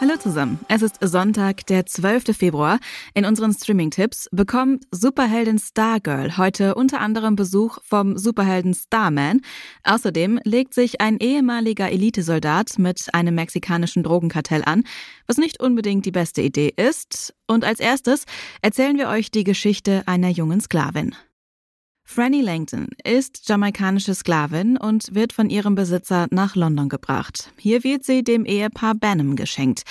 Hallo zusammen. Es ist Sonntag, der 12. Februar. In unseren Streaming-Tipps bekommt Superheldin Stargirl heute unter anderem Besuch vom Superhelden Starman. Außerdem legt sich ein ehemaliger Elitesoldat mit einem mexikanischen Drogenkartell an, was nicht unbedingt die beste Idee ist. Und als erstes erzählen wir euch die Geschichte einer jungen Sklavin. Franny Langton ist jamaikanische Sklavin und wird von ihrem Besitzer nach London gebracht. Hier wird sie dem Ehepaar Benham geschenkt.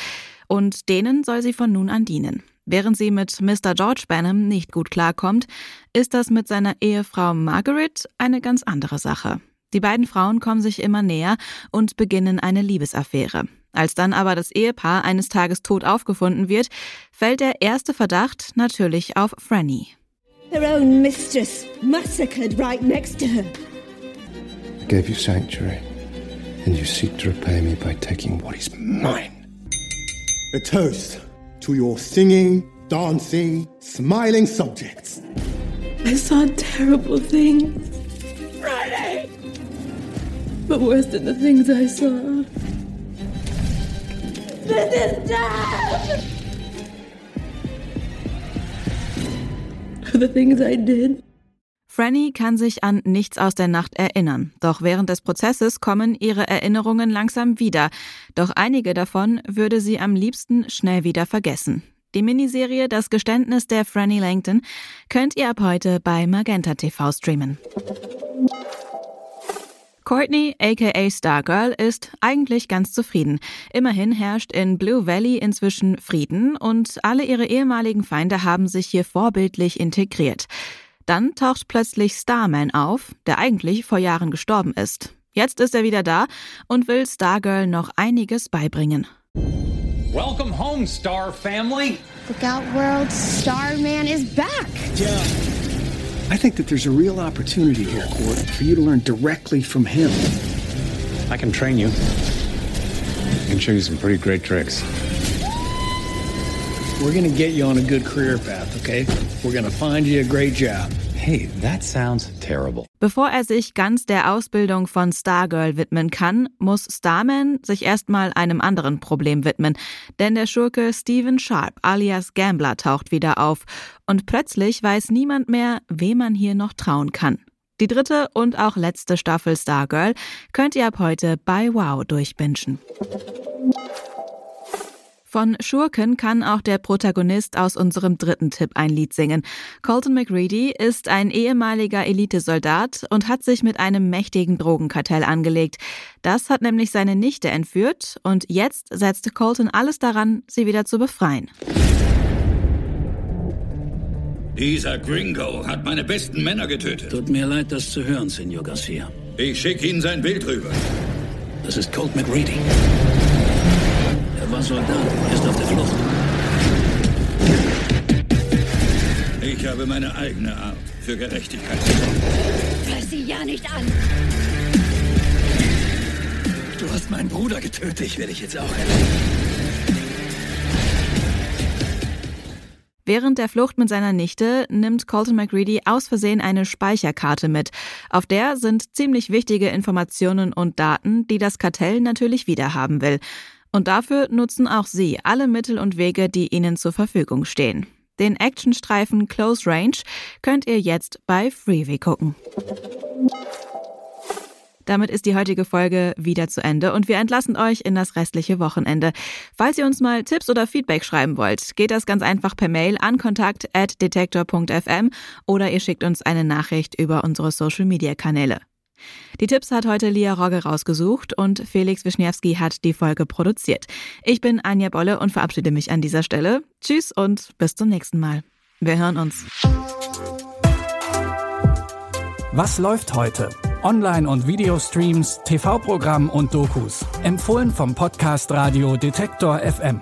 Und denen soll sie von nun an dienen. Während sie mit Mr. George Benham nicht gut klarkommt, ist das mit seiner Ehefrau Margaret eine ganz andere Sache. Die beiden Frauen kommen sich immer näher und beginnen eine Liebesaffäre. Als dann aber das Ehepaar eines Tages tot aufgefunden wird, fällt der erste Verdacht natürlich auf Franny. Their own mistress massacred right next to her. I gave you sanctuary, and you seek to repay me by taking what is mine. A toast to your singing, dancing, smiling subjects. I saw terrible things. Friday! But worse than the things I saw. This is death! The things I did. Franny kann sich an nichts aus der Nacht erinnern, doch während des Prozesses kommen ihre Erinnerungen langsam wieder, doch einige davon würde sie am liebsten schnell wieder vergessen. Die Miniserie Das Geständnis der Franny Langton könnt ihr ab heute bei Magenta TV streamen. Courtney, aka Stargirl, ist eigentlich ganz zufrieden. Immerhin herrscht in Blue Valley inzwischen Frieden und alle ihre ehemaligen Feinde haben sich hier vorbildlich integriert. Dann taucht plötzlich Starman auf, der eigentlich vor Jahren gestorben ist. Jetzt ist er wieder da und will Stargirl noch einiges beibringen. Welcome home, Star Family. Look out, world. Starman is back. Yeah. I think that there's a real opportunity here, Court, for you to learn directly from him. I can train you. I can show you some pretty great tricks. We're gonna get you on a good career path, okay? We're gonna find you a great job. Hey, that sounds terrible. Bevor er sich ganz der Ausbildung von Stargirl widmen kann, muss Starman sich erstmal einem anderen Problem widmen. Denn der Schurke Steven Sharp alias Gambler taucht wieder auf. Und plötzlich weiß niemand mehr, wem man hier noch trauen kann. Die dritte und auch letzte Staffel Stargirl könnt ihr ab heute bei Wow durchbingen. Von Schurken kann auch der Protagonist aus unserem dritten Tipp ein Lied singen. Colton McReady ist ein ehemaliger Elitesoldat und hat sich mit einem mächtigen Drogenkartell angelegt. Das hat nämlich seine Nichte entführt und jetzt setzt Colton alles daran, sie wieder zu befreien. Dieser Gringo hat meine besten Männer getötet. Tut mir leid, das zu hören, Senor Garcia. Ich schicke Ihnen sein Bild rüber. Das ist Colt McReady. Er war Soldat, ist auf der Flucht. Ich habe meine eigene Art für Gerechtigkeit zu sorgen. Fass sie ja nicht an. Du hast meinen Bruder getötet. Ich werde dich jetzt auch retten. Während der Flucht mit seiner Nichte nimmt Colton McReady aus Versehen eine Speicherkarte mit. Auf der sind ziemlich wichtige Informationen und Daten, die das Kartell natürlich wiederhaben will. Und dafür nutzen auch sie alle Mittel und Wege, die ihnen zur Verfügung stehen. Den Actionstreifen Close Range könnt ihr jetzt bei Freeway gucken. Damit ist die heutige Folge wieder zu Ende und wir entlassen euch in das restliche Wochenende. Falls ihr uns mal Tipps oder Feedback schreiben wollt, geht das ganz einfach per Mail an kontakt@detektor.fm oder ihr schickt uns eine Nachricht über unsere Social Media Kanäle. Die Tipps hat heute Lia Rogge rausgesucht und Felix Wischniewski hat die Folge produziert. Ich bin Anja Bolle und verabschiede mich an dieser Stelle. Tschüss und bis zum nächsten Mal. Wir hören uns. Was läuft heute? Online- und Videostreams, TV-Programm und Dokus. Empfohlen vom Podcast Radio Detektor FM.